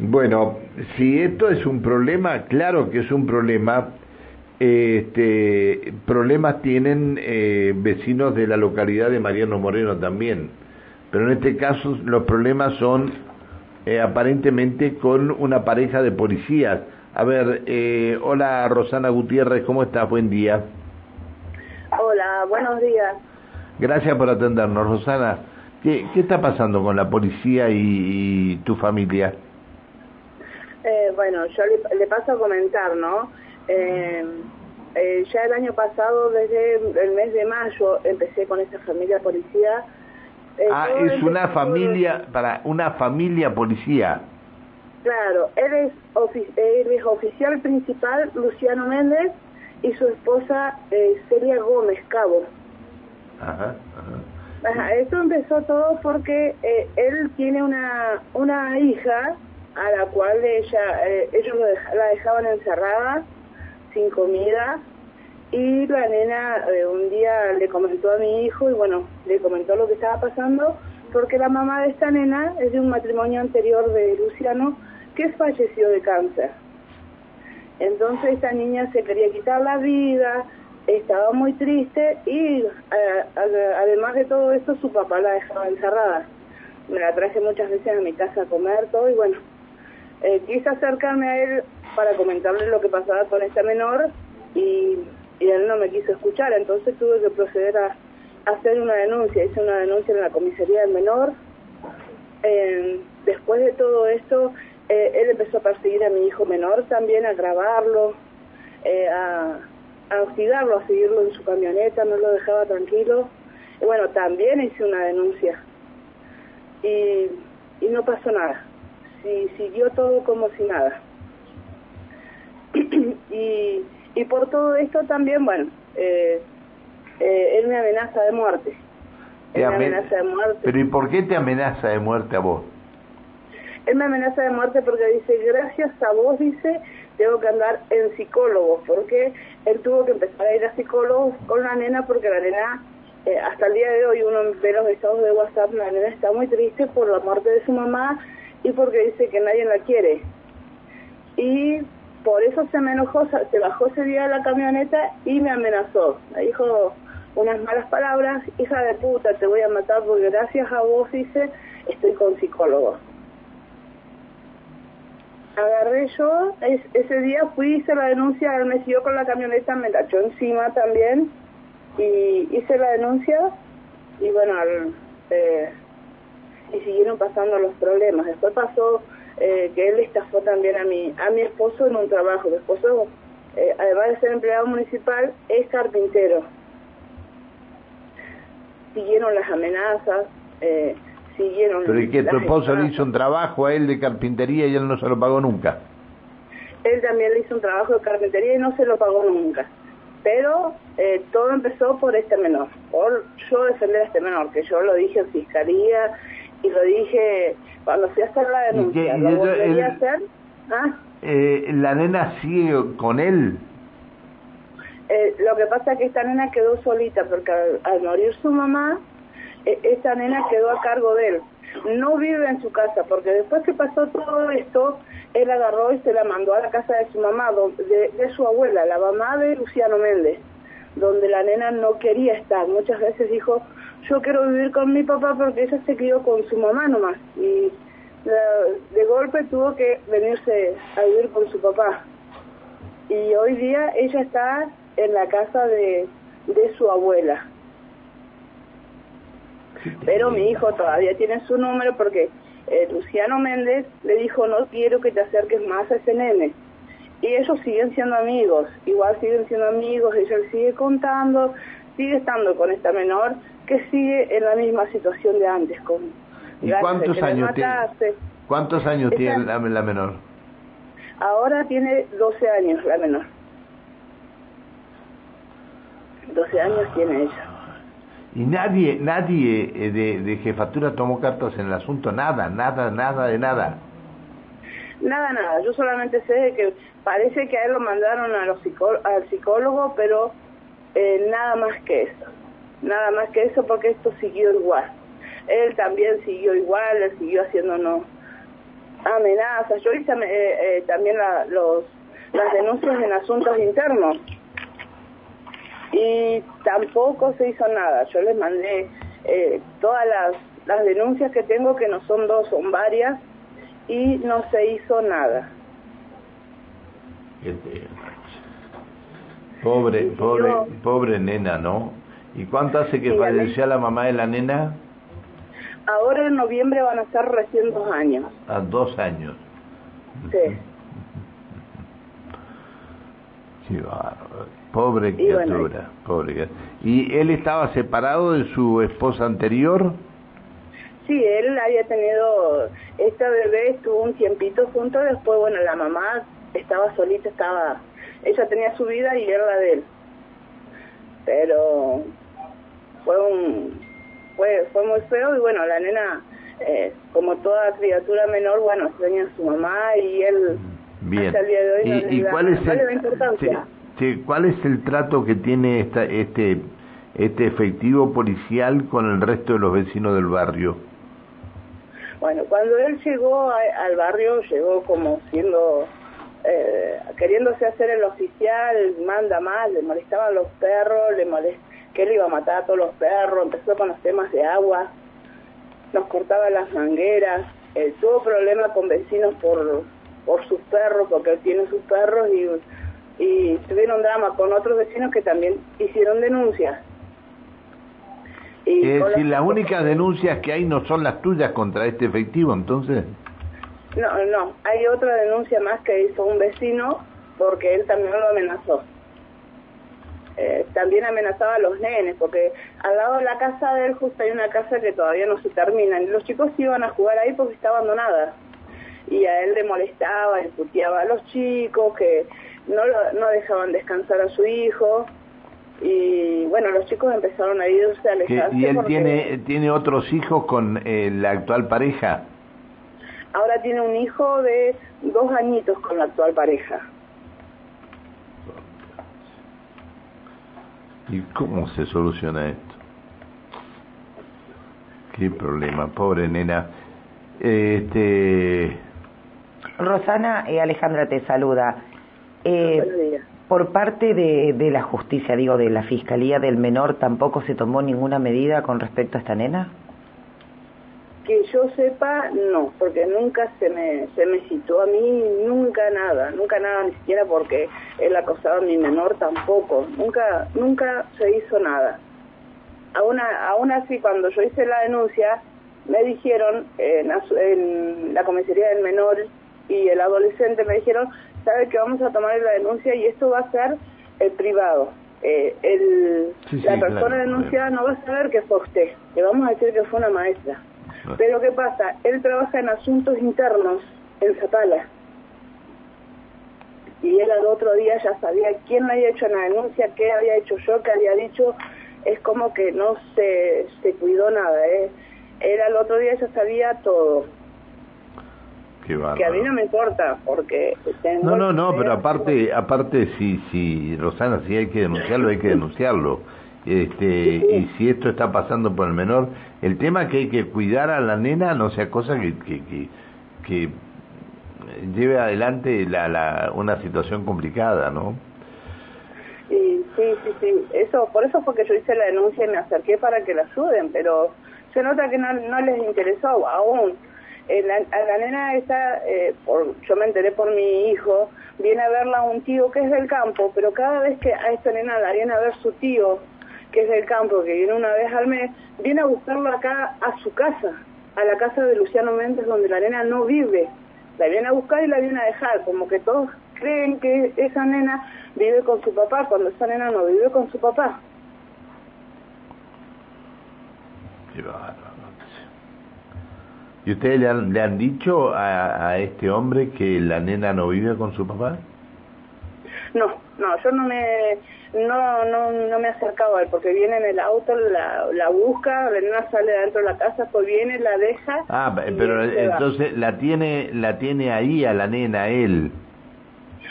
Bueno, si esto es un problema, claro que es un problema. Este, problemas tienen eh, vecinos de la localidad de Mariano Moreno también, pero en este caso los problemas son eh, aparentemente con una pareja de policías. A ver, eh, hola Rosana Gutiérrez, ¿cómo estás? Buen día. Hola, buenos días. Gracias por atendernos, Rosana. ¿Qué, qué está pasando con la policía y, tu familia? Eh, bueno, yo le, paso a comentar, ¿no? Eh, eh, ya el año pasado, desde el mes de mayo, empecé con esta familia policía. ah, es una familia, para una familia policía. Claro, él es, él es oficial principal, Luciano Méndez, y su esposa Celia Gómez Cabo. Ajá, ajá. Ajá, esto empezó todo porque eh, él tiene una, una hija a la cual ella, eh, ellos la dejaban encerrada, sin comida, y la nena eh, un día le comentó a mi hijo, y bueno, le comentó lo que estaba pasando, porque la mamá de esta nena es de un matrimonio anterior de Luciano, que falleció de cáncer. Entonces esta niña se quería quitar la vida, estaba muy triste y eh, además de todo esto su papá la dejaba encerrada. Me la traje muchas veces a mi casa a comer todo y bueno, eh, quise acercarme a él para comentarle lo que pasaba con esta menor y, él no me quiso escuchar, entonces tuve que proceder a, hacer una denuncia, hice una denuncia en la comisaría del menor. Eh, después de todo esto, él empezó a perseguir a mi hijo menor también, a grabarlo, a a hostigarlo, a seguirlo en su camioneta, no lo dejaba tranquilo. Bueno, también hice una denuncia y no pasó nada. Sí, siguió todo como si nada. y, y por todo esto también, bueno, eh, eh, él me amenaza de muerte. Él me amenaza de muerte. Pero ¿y por qué te amenaza de muerte a vos? Él me amenaza de muerte porque dice, gracias a vos, dice, tengo que andar en psicólogo, porque él tuvo que empezar a ir a psicólogo con la nena, porque la nena, eh, hasta el día de hoy uno ve los estados de WhatsApp, la nena está muy triste por la muerte de su mamá y porque dice que nadie la quiere. Y por eso se me enojó, se bajó ese día de la camioneta y me amenazó. Me dijo unas malas palabras, hija de puta, te voy a matar porque gracias a vos, dice, estoy con psicólogo agarré yo, ese día fui, hice la denuncia, él me siguió con la camioneta, me la echó encima también, y hice la denuncia, y bueno, eh, y siguieron pasando los problemas. Después pasó eh, que él estafó también a mi, a mi esposo en un trabajo. Mi esposo, eh, además de ser empleado municipal, es carpintero. Siguieron las amenazas, eh, pero ¿y que tu esposo le hizo un trabajo a él de carpintería y él no se lo pagó nunca? Él también le hizo un trabajo de carpintería y no se lo pagó nunca. Pero eh, todo empezó por este menor, por yo defender a este menor, que yo lo dije en fiscalía dije cuando fui a hacer la denuncia. ¿Y lo a hacer. ¿Ah? Eh, ¿La nena sigue con él? Eh, lo que pasa es que esta nena quedó solita porque al morir su mamá, e, esa nena quedó a cargo de él. No vive en su casa, porque después que pasó todo esto, él agarró y se la mandó a la casa de su mamá, de, de su abuela, la mamá de Luciano Méndez, donde la nena no quería estar. Muchas veces dijo, yo quiero vivir con mi papá porque ella se crió con su mamá nomás. Y de golpe tuvo que venirse a vivir con su papá. Y hoy día ella está en la casa de, de su abuela. Pero mi hijo todavía tiene su número porque eh, Luciano Méndez le dijo, no quiero que te acerques más a ese nene. Y ellos siguen siendo amigos, igual siguen siendo amigos, ella sigue contando, sigue estando con esta menor que sigue en la misma situación de antes. Con, ¿Y cuántos años, tiene, cuántos años tiene la, la menor? Ahora tiene 12 años la menor. 12 años tiene ella. Y nadie, nadie eh, de, de, jefatura tomó cartas en el asunto, nada, nada, nada de nada. Nada, nada, yo solamente sé que parece que a él lo mandaron a los al psicólogo, pero eh, nada más que eso, nada más que eso porque esto siguió igual. Él también siguió igual, él siguió haciéndonos, amenazas. Yo hice eh, eh, también los, las denuncias en asuntos internos y tampoco se hizo nada. Yo les mandé eh, todas las, las denuncias que tengo, que no son dos, son varias, y no se hizo nada. Pobre, pobre, pobre nena, ¿no? ¿Y cuánto hace que falleció la mamá de la nena? Ahora en noviembre van a ser recién dos años. A dos años. Sí. Sí, Pobre criatura, pobre ¿Y él estaba separado de su esposa anterior? Sí, él había tenido, esta bebé estuvo un tiempito junto, después, bueno, la mamá estaba solita, estaba, ella tenía su vida y él la de él. Pero fue un, fue, fue muy feo y bueno, la nena, eh, como toda criatura menor, bueno, tenía a su mamá y él Bien. hasta el día de hoy ¿Y, cuál es el, importancia. ¿Cuál es el trato que tiene esta, este, este efectivo policial con el resto de los vecinos del barrio? Bueno, cuando él llegó al barrio, llegó como siendo, eh, queriéndose hacer el oficial, manda más, le molestaban los perros, le molest que él iba a matar a todos los perros, empezó con los temas de agua, nos cortaba las mangueras, él tuvo problemas con vecinos por, por sus perros, porque él tiene sus perros y y tuvieron drama con otros vecinos que también hicieron denuncias. Y es decir, las únicas denuncias que hay no son las tuyas contra este efectivo, entonces. No, no, hay otra denuncia más que hizo un vecino porque él también lo amenazó. Eh, también amenazaba a los nenes, porque al lado de la casa de él justo hay una casa que todavía no se termina, y los chicos iban a jugar ahí porque está abandonada. Y a él le molestaba, le puteaba a los chicos, que no, lo, no dejaban descansar a su hijo y bueno, los chicos empezaron a irse a alejarse. ¿Y él tiene, tiene otros hijos con eh, la actual pareja? Ahora tiene un hijo de dos añitos con la actual pareja. ¿Y cómo se soluciona esto? Qué problema, pobre nena. Este... Rosana, y Alejandra te saluda. Eh, por parte de, de, la justicia, digo, de la Fiscalía del Menor, ¿tampoco se tomó ninguna medida con respecto a esta nena? Que yo sepa, no, porque nunca se me, se me citó a mí, nunca nada, nunca nada, ni siquiera porque él acosaba a mi menor tampoco, nunca, nunca se hizo nada. Aún, aún así, cuando yo hice la denuncia, me dijeron en, en la comisaría del menor y el adolescente me dijeron sabe que vamos a tomar la denuncia y esto va a ser el privado. Eh, el, la persona denunciada no va a saber que fue usted, le vamos a decir que fue una maestra. Pero ¿qué pasa? Él trabaja en asuntos internos en Zapala. Y él al otro día ya sabía quién le había hecho la denuncia, qué había hecho yo, qué había dicho. Es como que no se, se cuidó nada. ¿eh? Él al otro día ya sabía todo que a mí no me importa, porque... No, no, no, pero aparte, aparte si, si, Rosana, si hay que denunciarlo, hay que denunciarlo. Este, y si esto está pasando por el menor, el tema que hay que cuidar a la nena no sea cosa que, que, que, lleve adelante la, la, una situación complicada, ¿no? sí, sí, sí, eso, por eso fue que yo hice la denuncia y me acerqué para que la ayuden, pero se nota que no, no les interesó aún. Eh, la, a la nena esa, eh, por, yo me enteré por mi hijo, viene a verla un tío que es del campo, pero cada vez que a esta nena la viene a ver su tío, que es del campo, que viene una vez al mes, viene a buscarlo acá a su casa, a la casa de Luciano Méndez, donde la nena no vive. La viene a buscar y la viene a dejar, como que todos creen que esa nena vive con su papá, cuando esa nena no vive con su papá. ¿Y ustedes le han, le han dicho a, a, este hombre que la nena no vive con su papá? No, no, yo no me no no no me he acercado a él porque viene en el auto, la, la busca, la nena sale dentro de la casa, pues viene, la deja. Ah, pero entonces la tiene la tiene ahí a la nena él.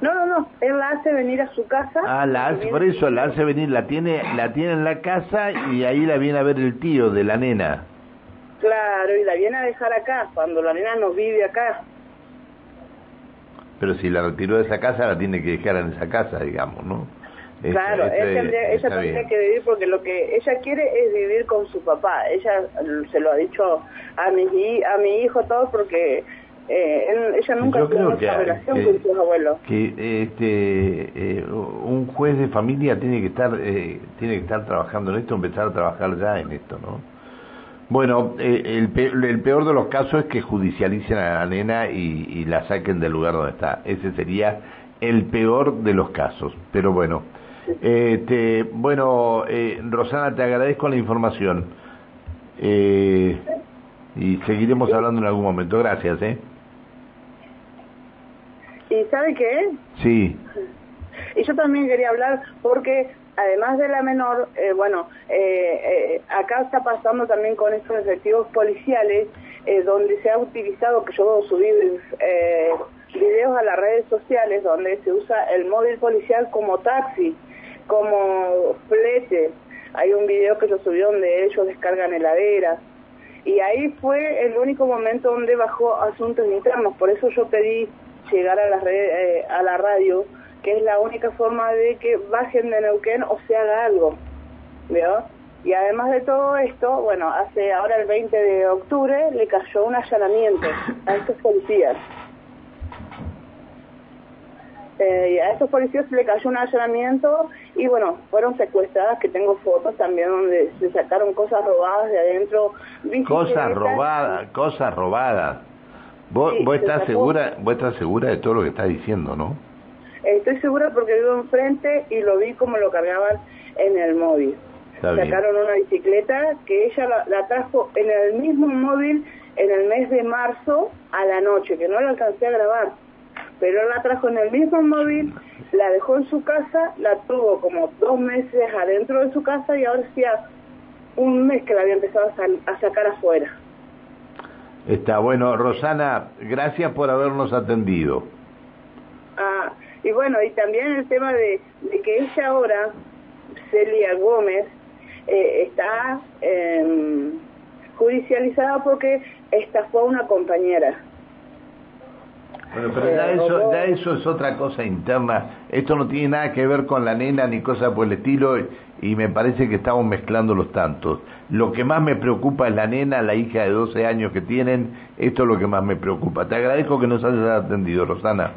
No, no, no, él la hace venir a su casa. Ah, la hace, por eso la hace venir, la tiene la tiene en la casa y ahí la viene a ver el tío de la nena. Claro, y la viene a dejar acá, cuando la nena no vive acá. Pero si la retiró de esa casa, la tiene que dejar en esa casa, digamos, ¿no? Claro, ella tendría que vivir porque lo que ella quiere es vivir con su papá. Ella se lo ha dicho a mi, a mi hijo todo porque eh, ella nunca tuvo una relación con sus abuelos. Que este, eh, un juez de familia tiene que estar eh, tiene que estar trabajando en esto, empezar a trabajar ya en esto, ¿no? Bueno, el, el peor de los casos es que judicialicen a la nena y, y la saquen del lugar donde está. Ese sería el peor de los casos. Pero bueno. Este, bueno, eh, Rosana, te agradezco la información. Eh, y seguiremos hablando en algún momento. Gracias, ¿eh? ¿Y sabe qué? Sí. Y yo también quería hablar porque además de la menor, eh, bueno, eh, acá está pasando también con estos efectivos policiales, donde se ha utilizado, que yo subí videos a las redes sociales, donde se usa el móvil policial como taxi como flete. Hay un video que yo subí donde ellos descargan heladeras. Y ahí fue el único momento donde bajó asuntos internos. Por eso yo pedí llegar a la, eh, a la radio, que es la única forma de que bajen de Neuquén o se haga algo. ¿Veo? Y además de todo esto, bueno, hace ahora el 20 de octubre le cayó un allanamiento a estos policías. Eh, a estos policías le cayó un allanamiento y bueno, fueron secuestradas, que tengo fotos también donde se sacaron cosas robadas de adentro. Cosas robadas, cosas robadas. ¿Vos, vos estás segura, vos estás segura de todo lo que estás diciendo, ¿no? Estoy segura porque vivo enfrente y lo vi como lo cargaban en el móvil. Sacaron una bicicleta que ella la, la, trajo en el mismo móvil en el mes de marzo a la noche, que no la alcancé a grabar pero la trajo en el mismo móvil, la dejó en su casa, la tuvo como dos meses adentro de su casa y ahora hacía un mes que la había empezado a, sacar afuera. Está bueno, Rosana, gracias por habernos atendido. Ah, y bueno, y también el tema de, que ella ahora, Celia Gómez, eh, está eh, judicializada porque estafó a una compañera. Bueno, pero ya eso, ya eso es otra cosa interna. Esto no tiene nada que ver con la nena ni cosa por el estilo y me parece que estamos mezclando los tantos. Lo que más me preocupa es la nena, la hija de 12 años que tienen. Esto es lo que más me preocupa. Te agradezco que nos hayas atendido, Rosana.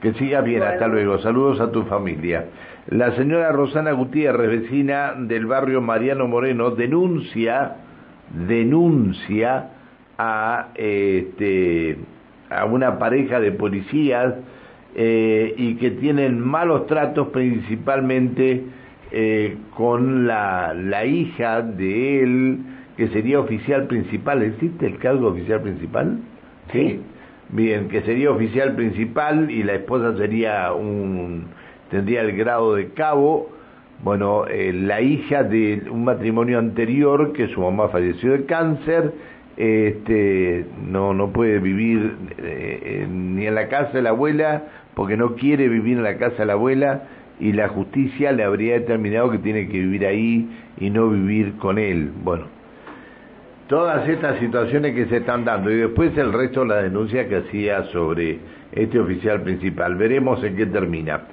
Que siga bien, hasta luego. Saludos a tu familia. La señora Rosana Gutiérrez, vecina del barrio Mariano Moreno, denuncia, denuncia a este a una pareja de policías eh, y que tienen malos tratos principalmente eh, con la, la hija de él, que sería oficial principal. ¿Existe el cargo oficial principal? Sí. Bien, que sería oficial principal y la esposa sería un, tendría el grado de cabo. Bueno, eh, la hija de un matrimonio anterior que su mamá falleció de cáncer este, no, no puede vivir eh, ni en la casa de la abuela porque no quiere vivir en la casa de la abuela y la justicia le habría determinado que tiene que vivir ahí y no vivir con él. Bueno, todas estas situaciones que se están dando y después el resto de la denuncia que hacía sobre este oficial principal. Veremos en qué termina.